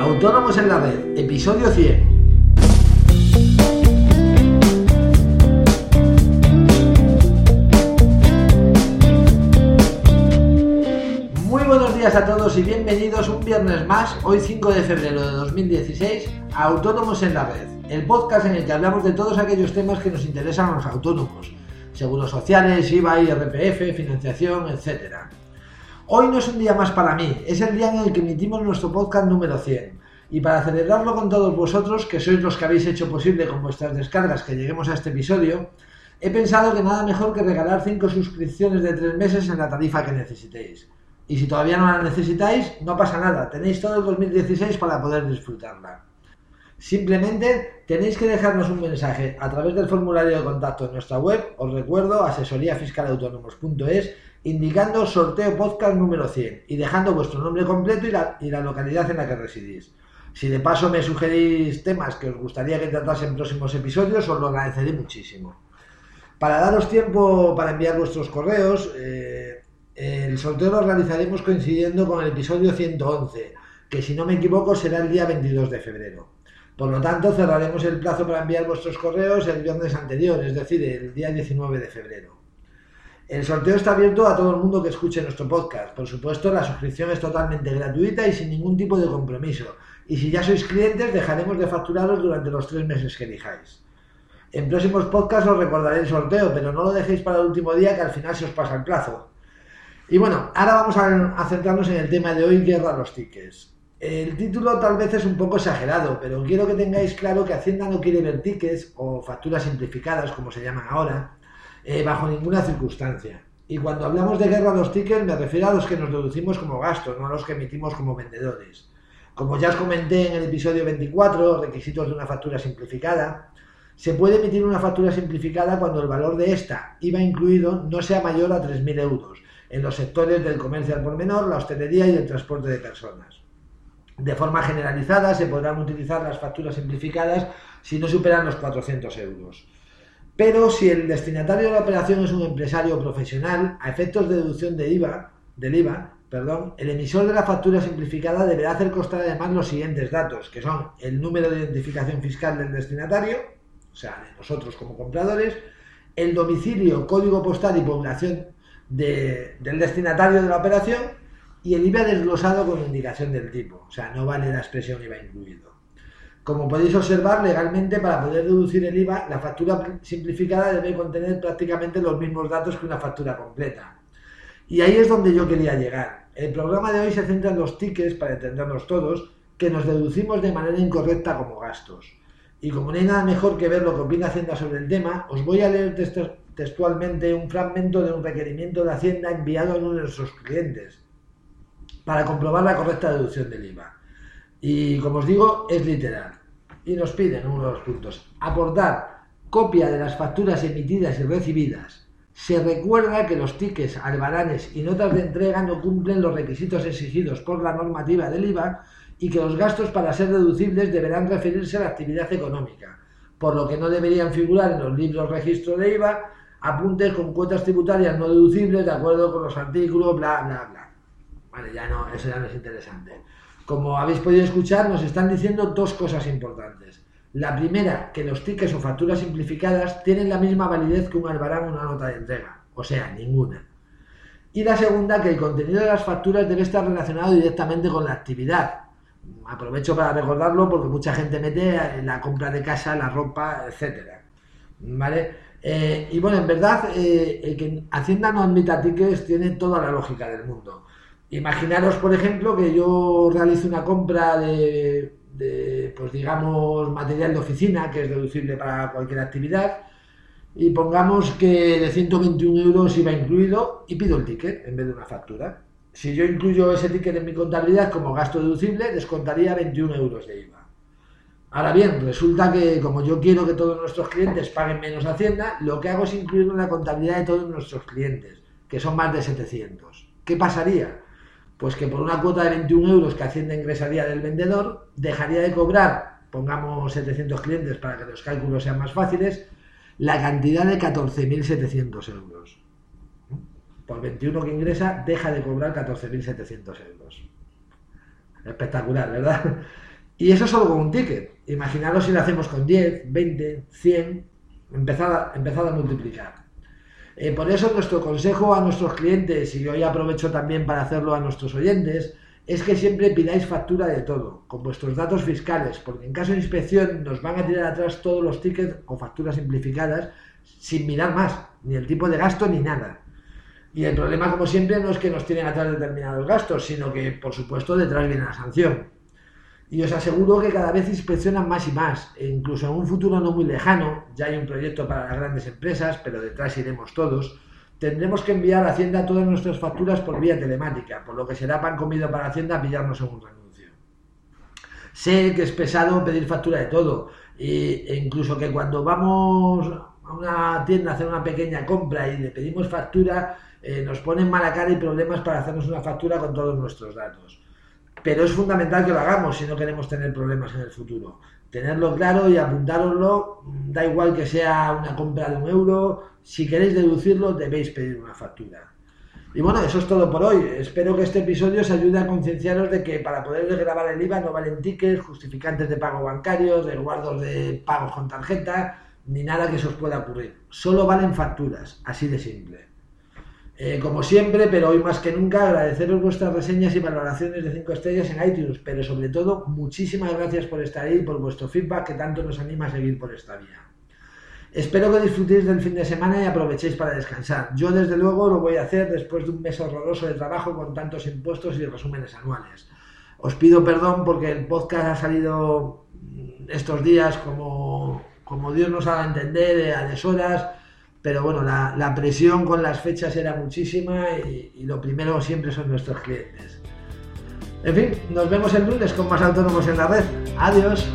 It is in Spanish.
Autónomos en la Red, episodio 100. Muy buenos días a todos y bienvenidos un viernes más, hoy 5 de febrero de 2016, a Autónomos en la Red, el podcast en el que hablamos de todos aquellos temas que nos interesan a los autónomos, seguros sociales, IVA, IRPF, financiación, etcétera. Hoy no es un día más para mí, es el día en el que emitimos nuestro podcast número 100. Y para celebrarlo con todos vosotros, que sois los que habéis hecho posible con vuestras descargas que lleguemos a este episodio, he pensado que nada mejor que regalar 5 suscripciones de 3 meses en la tarifa que necesitéis. Y si todavía no la necesitáis, no pasa nada, tenéis todo el 2016 para poder disfrutarla. Simplemente tenéis que dejarnos un mensaje a través del formulario de contacto en nuestra web, os recuerdo, asesoríafiscalautónomos.es indicando sorteo podcast número 100 y dejando vuestro nombre completo y la, y la, localidad en la que residís. Si de paso me sugerís temas que os gustaría que tratase en próximos episodios, os lo agradeceré muchísimo. Para daros tiempo para enviar vuestros correos, eh, el sorteo lo realizaremos coincidiendo con el episodio 111, que si no me equivoco será el día 22 de febrero. Por lo tanto, cerraremos el plazo para enviar vuestros correos el viernes anterior, es decir, el día 19 de febrero. El sorteo está abierto a todo el mundo que escuche nuestro podcast. Por supuesto, la suscripción es totalmente gratuita y sin ningún tipo de compromiso. Y si ya sois clientes, dejaremos de facturaros durante los tres meses que elijáis. En próximos podcasts os recordaré el sorteo, pero no lo dejéis para el último día que al final se os pasa el plazo. Y bueno, ahora vamos a, centrarnos en el tema de hoy, guerra a los tickets. El título tal vez es un poco exagerado, pero quiero que tengáis claro que Hacienda no quiere ver tickets o facturas simplificadas, como se llaman ahora, eh, bajo ninguna circunstancia. Y cuando hablamos de guerra a los tickets me refiero a los que nos deducimos como gastos, no a los que emitimos como vendedores. Como ya os comenté en el episodio 24, requisitos de una factura simplificada, se puede emitir una factura simplificada cuando el valor de esta, IVA incluido, no sea mayor a 3.000 euros en los sectores del comercio al por menor, la hostelería y el transporte de personas. De forma generalizada se podrán utilizar las facturas simplificadas si no superan los 400 euros. Pero si el destinatario de la operación es un empresario profesional, a efectos de deducción de IVA, del IVA, perdón, el emisor de la factura simplificada deberá hacer constar además los siguientes datos, que son el número de identificación fiscal del destinatario, o sea, de nosotros como compradores, el domicilio, código postal y población de, del destinatario de la operación y el IVA desglosado con indicación del tipo, o sea, no vale la expresión IVA incluido. Como podéis observar, legalmente para poder deducir el IVA, la factura simplificada debe contener prácticamente los mismos datos que una factura completa. Y ahí es donde yo quería llegar. El programa de hoy se centra en los tickets, para entendernos todos, que nos deducimos de manera incorrecta como gastos. Y como no hay nada mejor que ver lo que opina Hacienda sobre el tema, os voy a leer textualmente un fragmento de un requerimiento de Hacienda enviado a uno de nuestros clientes para comprobar la correcta deducción del IVA. Y como os digo, es literal. Y nos piden uno de los puntos, aportar copia de las facturas emitidas y recibidas. Se recuerda que los tickets, albaranes y notas de entrega no cumplen los requisitos exigidos por la normativa del IVA y que los gastos para ser deducibles deberán referirse a la actividad económica, por lo que no deberían figurar en los libros registro de IVA apuntes con cuotas tributarias no deducibles de acuerdo con los artículos, bla, bla, bla. Vale, ya no, eso ya no es interesante. Como habéis podido escuchar, nos están diciendo dos cosas importantes. La primera, que los tickets o facturas simplificadas tienen la misma validez que un albarán o una nota de entrega, o sea, ninguna. Y la segunda, que el contenido de las facturas debe estar relacionado directamente con la actividad. Aprovecho para recordarlo porque mucha gente mete la compra de casa, la ropa, etcétera. ¿Vale? Eh, y bueno, en verdad, eh, el que Hacienda no admita tickets tiene toda la lógica del mundo. Imaginaros, por ejemplo, que yo realizo una compra de, pues digamos, material de oficina, que es deducible para cualquier actividad, y pongamos que de 121 euros iba incluido y pido el ticket en vez de una factura. Si yo incluyo ese ticket en mi contabilidad como gasto deducible, descontaría 21 euros de IVA. Ahora bien, resulta que como yo quiero que todos nuestros clientes paguen menos Hacienda, lo que hago es incluirlo en la contabilidad de todos nuestros clientes, que son más de 700. ¿Qué pasaría? Pues que por una cuota de 21 euros que Hacienda ingresaría del vendedor, dejaría de cobrar, pongamos 700 clientes para que los cálculos sean más fáciles, la cantidad de 14.700 euros. Por 21 que ingresa, deja de cobrar 14.700 euros. Espectacular, ¿verdad? Y eso solo con un ticket. Imaginaros si lo hacemos con 10, 20, 100, empezad a, a multiplicar. Eh, por eso nuestro consejo a nuestros clientes, y hoy aprovecho también para hacerlo a nuestros oyentes, es que siempre pidáis factura de todo, con vuestros datos fiscales, porque en caso de inspección nos van a tirar atrás todos los tickets o facturas simplificadas sin mirar más, ni el tipo de gasto ni nada. Y el problema, como siempre, no es que nos tienen atrás determinados gastos, sino que, por supuesto, detrás viene la sanción. Y os aseguro que cada vez inspeccionan más y más, e incluso en un futuro no muy lejano, ya hay un proyecto para las grandes empresas, pero detrás iremos todos, tendremos que enviar a Hacienda todas nuestras facturas por vía telemática, por lo que será pan comido para Hacienda pillarnos en un renuncio. Sé que es pesado pedir factura de todo, e incluso que cuando vamos a una tienda a hacer una pequeña compra y le pedimos factura, eh, nos ponen mala cara y problemas para hacernos una factura con todos nuestros datos. Pero es fundamental que lo hagamos si no queremos tener problemas en el futuro tenerlo claro y apuntároslo, da igual que sea una compra de un euro, si queréis deducirlo debéis pedir una factura. Y bueno, eso es todo por hoy. Espero que este episodio os ayude a concienciaros de que para poder grabar el IVA no valen tickets, justificantes de pago bancarios, resguardos de pagos con tarjeta, ni nada que se os pueda ocurrir. Solo valen facturas, así de simple. Eh, como siempre, pero hoy más que nunca, agradeceros vuestras reseñas y valoraciones de 5 estrellas en iTunes, pero sobre todo, muchísimas gracias por estar ahí y por vuestro feedback que tanto nos anima a seguir por esta vía. Espero que disfrutéis del fin de semana y aprovechéis para descansar. Yo, desde luego, lo voy a hacer después de un mes horroroso de trabajo con tantos impuestos y resúmenes anuales. Os pido perdón porque el podcast ha salido estos días como, como Dios nos haga entender, a deshoras pero bueno, la, presión con las fechas era muchísima y, lo primero siempre son nuestros clientes. En fin, nos vemos el lunes con más autónomos en la red. Adiós.